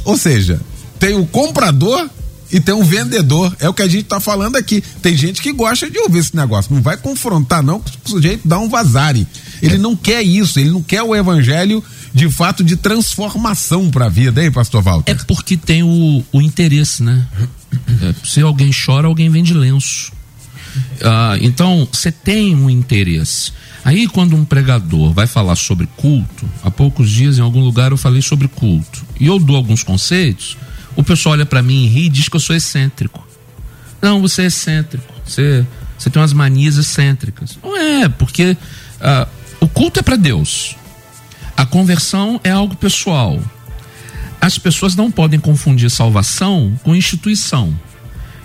Ou seja, tem o comprador e tem um vendedor. É o que a gente está falando aqui. Tem gente que gosta de ouvir esse negócio. Não vai confrontar, não, que o sujeito dá um vazare. Ele não quer isso, ele não quer o evangelho de fato de transformação para a vida, hein, pastor Walter? É porque tem o, o interesse, né? É, se alguém chora, alguém vende lenço. Ah, então, você tem um interesse. Aí, quando um pregador vai falar sobre culto, há poucos dias em algum lugar eu falei sobre culto, e eu dou alguns conceitos, o pessoal olha para mim e ri e diz que eu sou excêntrico. Não, você é excêntrico, você, você tem umas manias excêntricas. Não é, porque ah, o culto é para Deus, a conversão é algo pessoal. As pessoas não podem confundir salvação com instituição.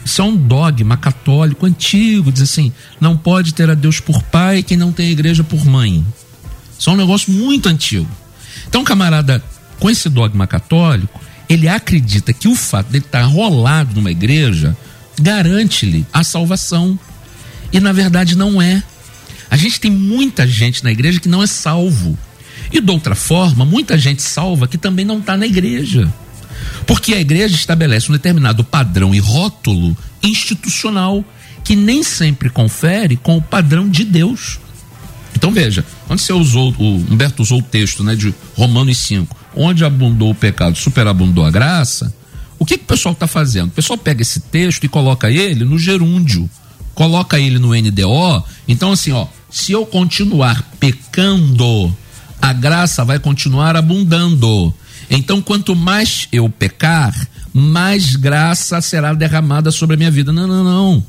Isso é um dogma católico antigo, diz assim: não pode ter a Deus por pai quem não tem a igreja por mãe. Isso é um negócio muito antigo. Então, camarada, com esse dogma católico, ele acredita que o fato de ele estar rolado numa igreja garante-lhe a salvação. E na verdade não é. A gente tem muita gente na igreja que não é salvo. E de outra forma, muita gente salva que também não está na igreja. Porque a igreja estabelece um determinado padrão e rótulo institucional que nem sempre confere com o padrão de Deus. Então veja, quando você usou, o Humberto usou o texto né, de Romanos 5, onde abundou o pecado, superabundou a graça, o que, que o pessoal está fazendo? O pessoal pega esse texto e coloca ele no gerúndio, coloca ele no NDO. Então, assim, ó, se eu continuar pecando, a graça vai continuar abundando. Então, quanto mais eu pecar, mais graça será derramada sobre a minha vida. Não, não, não.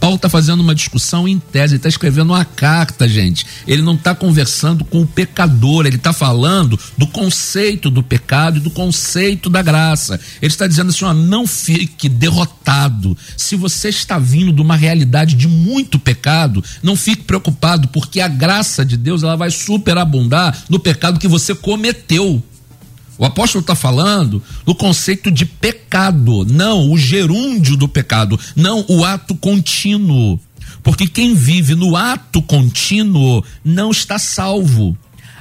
Paulo está fazendo uma discussão em tese, ele está escrevendo uma carta, gente. Ele não está conversando com o pecador, ele está falando do conceito do pecado e do conceito da graça. Ele está dizendo assim: ó, não fique derrotado. Se você está vindo de uma realidade de muito pecado, não fique preocupado, porque a graça de Deus ela vai superabundar no pecado que você cometeu. O apóstolo está falando do conceito de pecado, não o gerúndio do pecado, não o ato contínuo. Porque quem vive no ato contínuo não está salvo.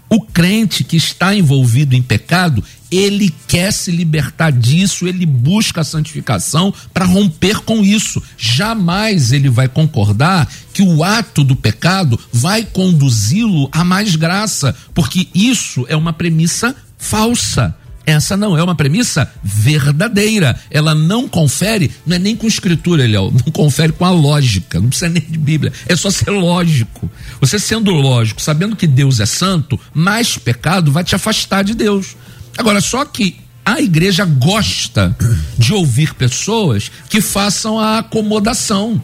O crente que está envolvido em pecado, ele quer se libertar disso, ele busca a santificação para romper com isso. Jamais ele vai concordar que o ato do pecado vai conduzi-lo a mais graça, porque isso é uma premissa falsa. Essa não é uma premissa verdadeira. Ela não confere, não é nem com escritura, Eliel, não confere com a lógica, não precisa nem de Bíblia, é só ser lógico. Você sendo lógico, sabendo que Deus é santo, mais pecado vai te afastar de Deus. Agora, só que a igreja gosta de ouvir pessoas que façam a acomodação.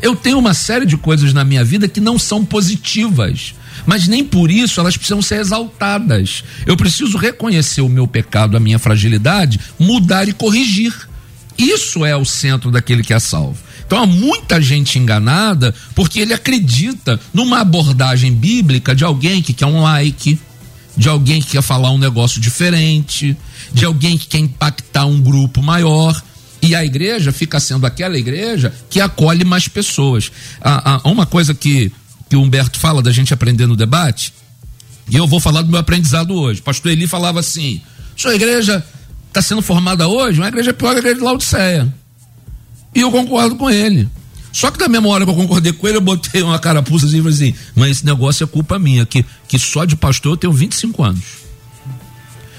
Eu tenho uma série de coisas na minha vida que não são positivas mas nem por isso elas precisam ser exaltadas. Eu preciso reconhecer o meu pecado, a minha fragilidade, mudar e corrigir. Isso é o centro daquele que é salvo. Então há muita gente enganada porque ele acredita numa abordagem bíblica de alguém que quer um like, de alguém que quer falar um negócio diferente, de alguém que quer impactar um grupo maior. E a igreja fica sendo aquela igreja que acolhe mais pessoas. Há, há uma coisa que que o Humberto fala da gente aprender no debate, e eu vou falar do meu aprendizado hoje. Pastor Eli falava assim: sua igreja está sendo formada hoje, uma igreja pior que a igreja de Laodiceia. E eu concordo com ele. Só que da mesma hora que eu concordei com ele, eu botei uma carapuça assim e falei assim: mas esse negócio é culpa minha, que, que só de pastor eu tenho 25 anos.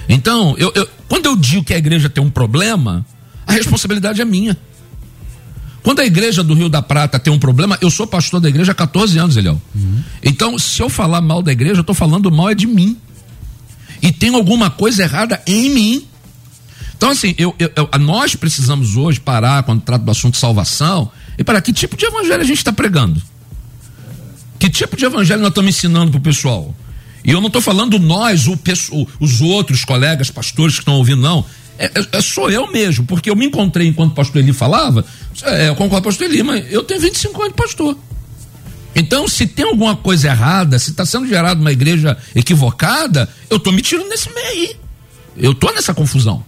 Então, eu, eu, quando eu digo que a igreja tem um problema, a responsabilidade é minha. Quando a igreja do Rio da Prata tem um problema, eu sou pastor da igreja há 14 anos, Eliel. Uhum. Então, se eu falar mal da igreja, eu estou falando mal é de mim. E tem alguma coisa errada em mim. Então, assim, eu, eu, eu, nós precisamos hoje parar, quando trata do assunto salvação, e para que tipo de evangelho a gente está pregando? Que tipo de evangelho nós estamos ensinando para o pessoal? E eu não estou falando nós, o, os outros colegas pastores que estão ouvindo, não. É, é, é, sou eu mesmo, porque eu me encontrei enquanto o pastor Eli falava. É, eu concordo com o pastor Eli, mas eu tenho 25 anos de pastor. Então, se tem alguma coisa errada, se está sendo gerada uma igreja equivocada, eu estou me tirando nesse meio aí. Eu estou nessa confusão.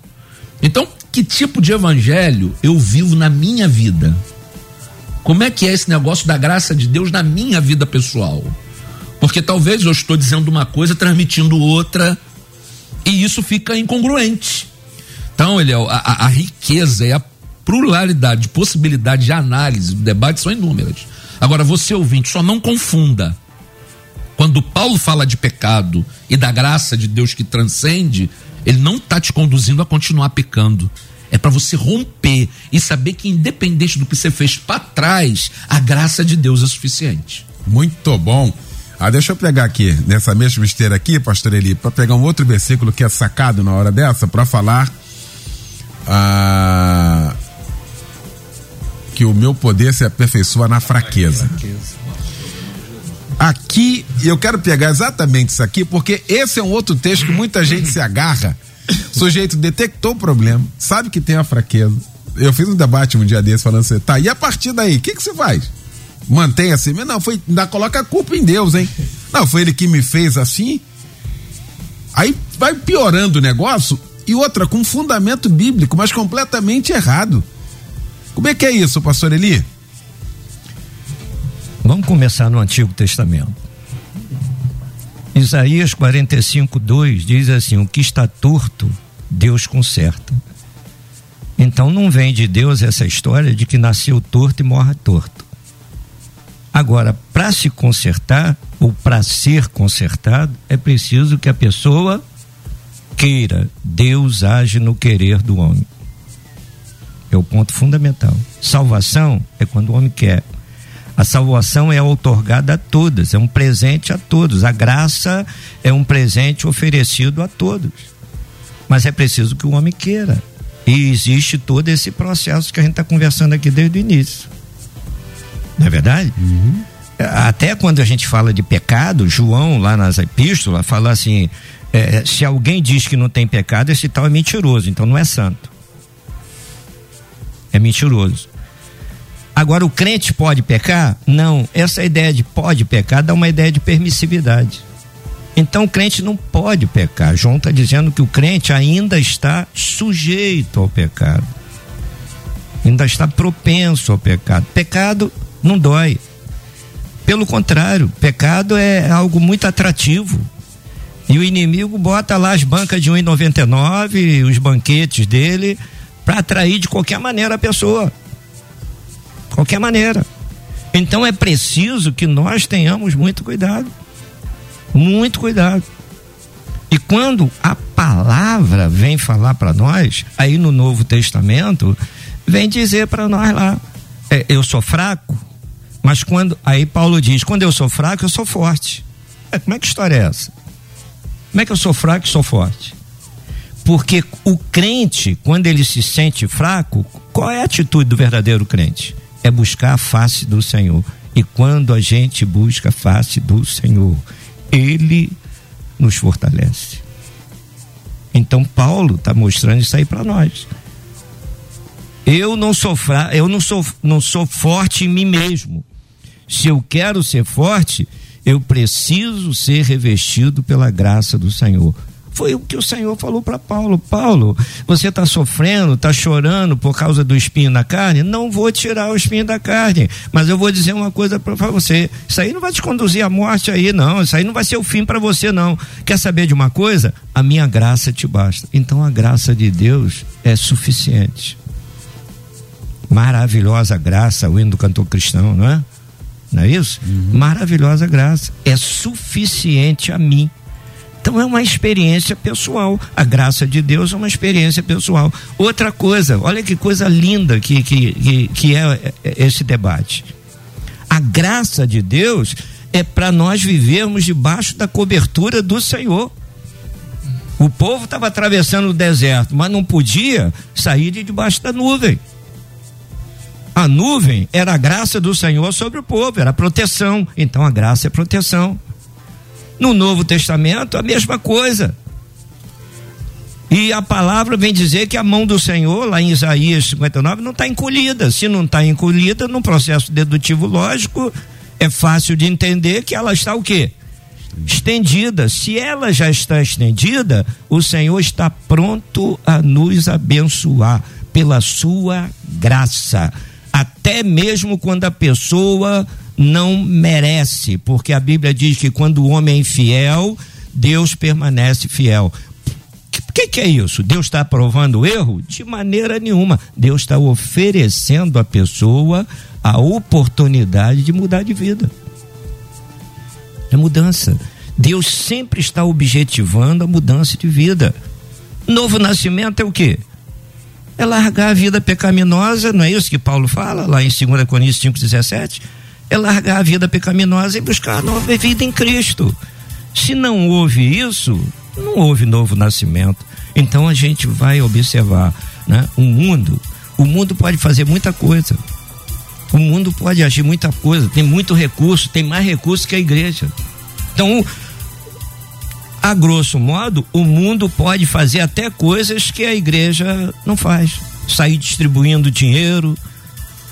Então, que tipo de evangelho eu vivo na minha vida? Como é que é esse negócio da graça de Deus na minha vida pessoal? Porque talvez eu estou dizendo uma coisa, transmitindo outra, e isso fica incongruente. Então, ele, a, a, a riqueza e a pluralidade de possibilidade de análise do debate são inúmeras. Agora, você ouvinte, só não confunda. Quando Paulo fala de pecado e da graça de Deus que transcende, ele não está te conduzindo a continuar pecando. É para você romper e saber que, independente do que você fez para trás, a graça de Deus é suficiente. Muito bom. Ah, deixa eu pegar aqui, nessa mesma esteira aqui, pastor Eli, para pegar um outro versículo que é sacado na hora dessa, para falar ah, que o meu poder se aperfeiçoa na fraqueza. Aqui, eu quero pegar exatamente isso aqui, porque esse é um outro texto que muita gente se agarra o sujeito detectou o problema, sabe que tem a fraqueza. Eu fiz um debate um dia desse falando assim, tá, e a partir daí, o que, que você faz? Mantém assim? Não, foi, ainda coloca a culpa em Deus, hein? Não, foi ele que me fez assim. Aí vai piorando o negócio e outra, com fundamento bíblico, mas completamente errado. Como é que é isso, pastor Eli? Vamos começar no Antigo Testamento. Isaías 45, 2 diz assim: O que está torto, Deus conserta. Então não vem de Deus essa história de que nasceu torto e morre torto. Agora, para se consertar, ou para ser consertado, é preciso que a pessoa queira. Deus age no querer do homem. É o ponto fundamental. Salvação é quando o homem quer. A salvação é outorgada a todas, é um presente a todos. A graça é um presente oferecido a todos. Mas é preciso que o homem queira. E existe todo esse processo que a gente está conversando aqui desde o início. Não é verdade? Uhum. Até quando a gente fala de pecado, João, lá nas epístolas, fala assim: é, se alguém diz que não tem pecado, esse tal é mentiroso, então não é santo. É mentiroso. Agora, o crente pode pecar? Não. Essa ideia de pode pecar dá uma ideia de permissividade. Então, o crente não pode pecar. João está dizendo que o crente ainda está sujeito ao pecado, ainda está propenso ao pecado. Pecado não dói. Pelo contrário, pecado é algo muito atrativo. E o inimigo bota lá as bancas de 1,99, os banquetes dele, para atrair de qualquer maneira a pessoa qualquer maneira. Então é preciso que nós tenhamos muito cuidado. Muito cuidado. E quando a palavra vem falar para nós, aí no Novo Testamento, vem dizer para nós lá: é, eu sou fraco, mas quando. Aí Paulo diz: quando eu sou fraco, eu sou forte. É, como é que história é essa? Como é que eu sou fraco e sou forte? Porque o crente, quando ele se sente fraco, qual é a atitude do verdadeiro crente? É buscar a face do Senhor. E quando a gente busca a face do Senhor, Ele nos fortalece. Então Paulo está mostrando isso aí para nós. Eu não sou fra... eu não sou, não sou forte em mim mesmo. Se eu quero ser forte, eu preciso ser revestido pela graça do Senhor. Foi o que o Senhor falou para Paulo: Paulo, você está sofrendo, está chorando por causa do espinho na carne? Não vou tirar o espinho da carne, mas eu vou dizer uma coisa para você: isso aí não vai te conduzir à morte aí, não. Isso aí não vai ser o fim para você, não. Quer saber de uma coisa? A minha graça te basta. Então a graça de Deus é suficiente. Maravilhosa graça, o hino do cantor cristão, não é? Não é isso? Uhum. Maravilhosa graça. É suficiente a mim. Então é uma experiência pessoal. A graça de Deus é uma experiência pessoal. Outra coisa, olha que coisa linda que, que, que, que é, é esse debate. A graça de Deus é para nós vivermos debaixo da cobertura do Senhor. O povo estava atravessando o deserto, mas não podia sair de debaixo da nuvem. A nuvem era a graça do Senhor sobre o povo, era proteção. Então a graça é proteção. No Novo Testamento, a mesma coisa. E a palavra vem dizer que a mão do Senhor, lá em Isaías 59, não está encolhida. Se não está encolhida, no processo dedutivo lógico, é fácil de entender que ela está o quê? estendida. Se ela já está estendida, o Senhor está pronto a nos abençoar pela sua graça, até mesmo quando a pessoa não merece, porque a Bíblia diz que quando o homem é infiel, Deus permanece fiel. O que, que, é isso? Deus está aprovando o erro? De maneira nenhuma. Deus está oferecendo à pessoa a oportunidade de mudar de vida. É mudança. Deus sempre está objetivando a mudança de vida. Novo nascimento é o quê? É largar a vida pecaminosa, não é isso que Paulo fala lá em 2 Coríntios 5,17? É largar a vida pecaminosa e buscar a nova vida em Cristo. Se não houve isso, não houve novo nascimento. Então a gente vai observar, né? O mundo, o mundo pode fazer muita coisa. O mundo pode agir muita coisa, tem muito recurso, tem mais recurso que a igreja. Então, a grosso modo, o mundo pode fazer até coisas que a igreja não faz. Sair distribuindo dinheiro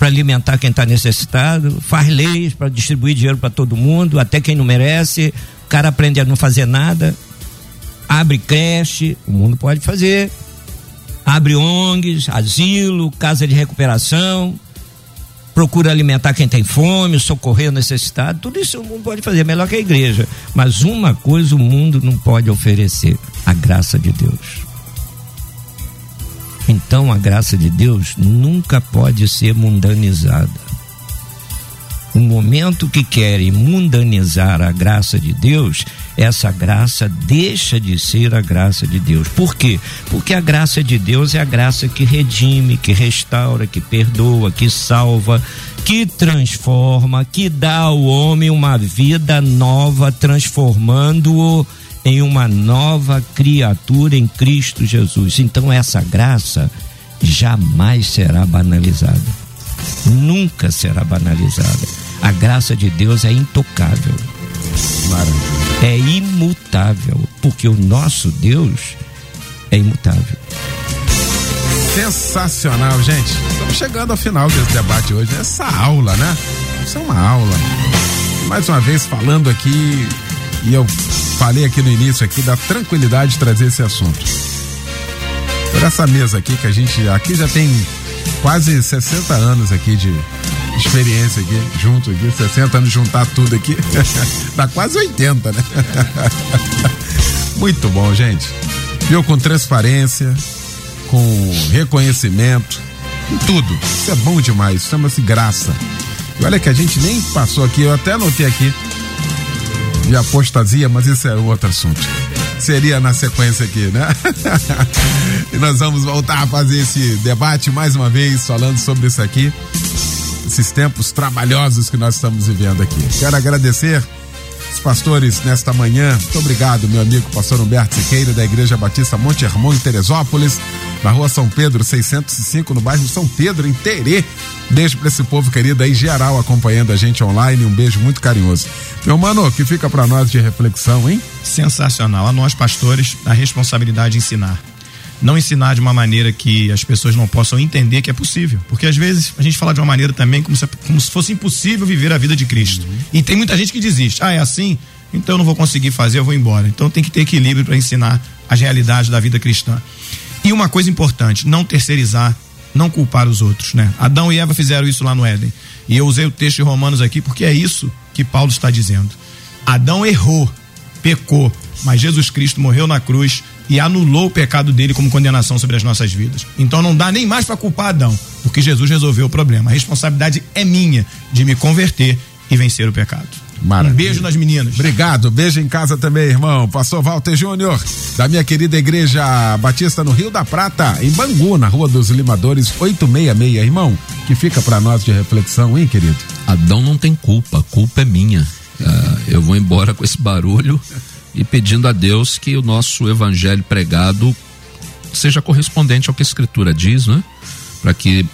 para alimentar quem está necessitado, faz leis para distribuir dinheiro para todo mundo, até quem não merece. O cara aprende a não fazer nada, abre creche, o mundo pode fazer. Abre ONGs, asilo, casa de recuperação procura alimentar quem tem fome, socorrer o necessitado, tudo isso o mundo pode fazer, melhor que a igreja. Mas uma coisa o mundo não pode oferecer: a graça de Deus. Então a graça de Deus nunca pode ser mundanizada o momento que querem mundanizar a graça de Deus, essa graça deixa de ser a graça de Deus. Por quê? Porque a graça de Deus é a graça que redime, que restaura, que perdoa, que salva, que transforma, que dá ao homem uma vida nova, transformando-o em uma nova criatura em Cristo Jesus. Então essa graça jamais será banalizada. Nunca será banalizada a graça de Deus é intocável. Maravilha. É imutável, porque o nosso Deus é imutável. Sensacional, gente. Estamos chegando ao final desse debate hoje. Essa aula, né? Isso é uma aula. Mais uma vez falando aqui, e eu falei aqui no início aqui da tranquilidade de trazer esse assunto. Por essa mesa aqui que a gente aqui já tem quase 60 anos aqui de experiência aqui, junto aqui, 60 anos, juntar tudo aqui, dá quase 80, né? Muito bom, gente. Viu com transparência, com reconhecimento, com tudo. Isso é bom demais, chama-se graça. E olha que a gente nem passou aqui, eu até anotei aqui de apostasia, mas isso é outro assunto. Seria na sequência aqui, né? e nós vamos voltar a fazer esse debate mais uma vez, falando sobre isso aqui esses tempos trabalhosos que nós estamos vivendo aqui. Quero agradecer os pastores nesta manhã. Muito obrigado, meu amigo pastor Humberto Siqueira, da Igreja Batista Monte Hermon, em Teresópolis, na rua São Pedro, 605, no bairro São Pedro, em Terê. Beijo para esse povo querido aí, geral, acompanhando a gente online. Um beijo muito carinhoso. Meu mano, que fica para nós de reflexão, hein? Sensacional. A nós, pastores, a responsabilidade de ensinar não ensinar de uma maneira que as pessoas não possam entender que é possível. Porque às vezes a gente fala de uma maneira também como se, como se fosse impossível viver a vida de Cristo. Uhum. E tem muita gente que desiste. Ah, é assim? Então eu não vou conseguir fazer, eu vou embora. Então tem que ter equilíbrio para ensinar as realidades da vida cristã. E uma coisa importante, não terceirizar, não culpar os outros, né? Adão e Eva fizeram isso lá no Éden. E eu usei o texto de Romanos aqui porque é isso que Paulo está dizendo. Adão errou, pecou, mas Jesus Cristo morreu na cruz e anulou o pecado dele como condenação sobre as nossas vidas. Então não dá nem mais para culpar Adão. porque Jesus resolveu o problema. A responsabilidade é minha de me converter e vencer o pecado. Maravilha. Um beijo nas meninas. Obrigado. Beijo em casa também, irmão. Pastor Walter Júnior, da minha querida igreja Batista no Rio da Prata, em Bangu, na Rua dos Limadores 866, irmão. Que fica para nós de reflexão, hein, querido? Adão não tem culpa, a culpa é minha. Uh, eu vou embora com esse barulho e pedindo a Deus que o nosso evangelho pregado seja correspondente ao que a Escritura diz, né? Para que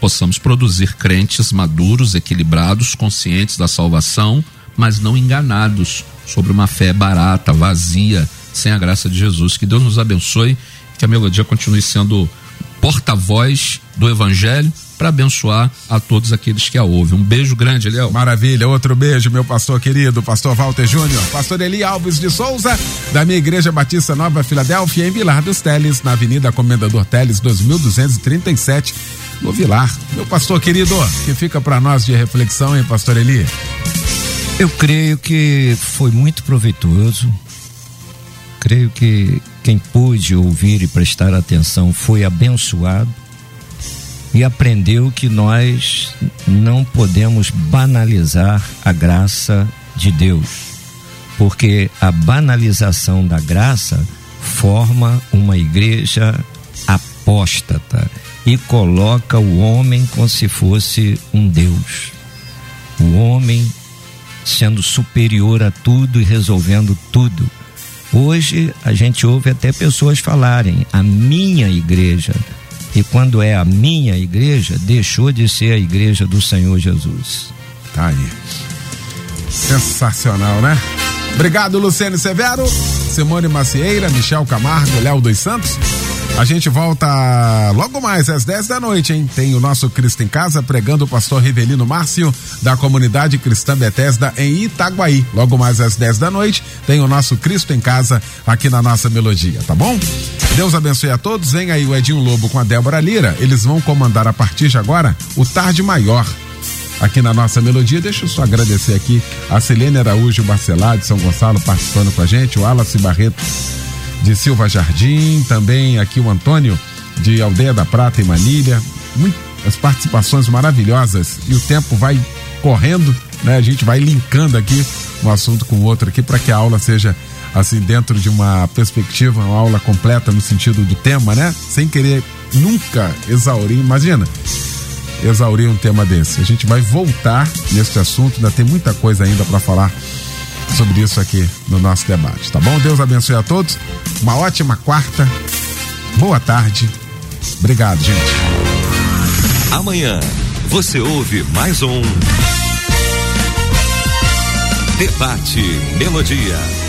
possamos produzir crentes maduros, equilibrados, conscientes da salvação, mas não enganados sobre uma fé barata, vazia, sem a graça de Jesus. Que Deus nos abençoe, que a melodia continue sendo porta-voz do Evangelho para abençoar a todos aqueles que a ouvem. Um beijo grande, Eliel. Maravilha, outro beijo, meu pastor querido, pastor Walter Júnior, pastor Eli Alves de Souza, da minha Igreja Batista Nova Filadélfia, em Vilar dos Teles, na Avenida Comendador Teles, 2237, no Vilar. Meu pastor querido, que fica para nós de reflexão, hein, pastor Eli? Eu creio que foi muito proveitoso. Creio que quem pôde ouvir e prestar atenção foi abençoado e aprendeu que nós não podemos banalizar a graça de Deus, porque a banalização da graça forma uma igreja apóstata e coloca o homem como se fosse um Deus. O homem sendo superior a tudo e resolvendo tudo. Hoje a gente ouve até pessoas falarem: a minha igreja e quando é a minha igreja, deixou de ser a igreja do Senhor Jesus. Tá aí. Sensacional, né? Obrigado, Luciano Severo, Simone Macieira, Michel Camargo, Léo dos Santos. A gente volta logo mais às 10 da noite, hein? Tem o nosso Cristo em Casa pregando o pastor Rivelino Márcio, da comunidade cristã Betesda em Itaguaí. Logo mais às 10 da noite, tem o nosso Cristo em Casa aqui na nossa melodia, tá bom? Deus abençoe a todos. Vem aí o Edinho Lobo com a Débora Lira. Eles vão comandar a partir de agora o Tarde Maior aqui na nossa melodia. Deixa eu só agradecer aqui a Selene Araújo Barcelar de São Gonçalo participando com a gente, o Wallace Barreto de Silva Jardim, também aqui o Antônio de Aldeia da Prata em Manilha. Muitas participações maravilhosas e o tempo vai correndo, né? A gente vai linkando aqui um assunto com o outro aqui para que a aula seja assim dentro de uma perspectiva, uma aula completa no sentido do tema, né? Sem querer nunca exaurir, imagina exaurir um tema desse. A gente vai voltar nesse assunto, ainda tem muita coisa ainda para falar sobre isso aqui no nosso debate, tá bom? Deus abençoe a todos. Uma ótima quarta. Boa tarde. Obrigado, gente. Amanhã você ouve mais um Debate Melodia.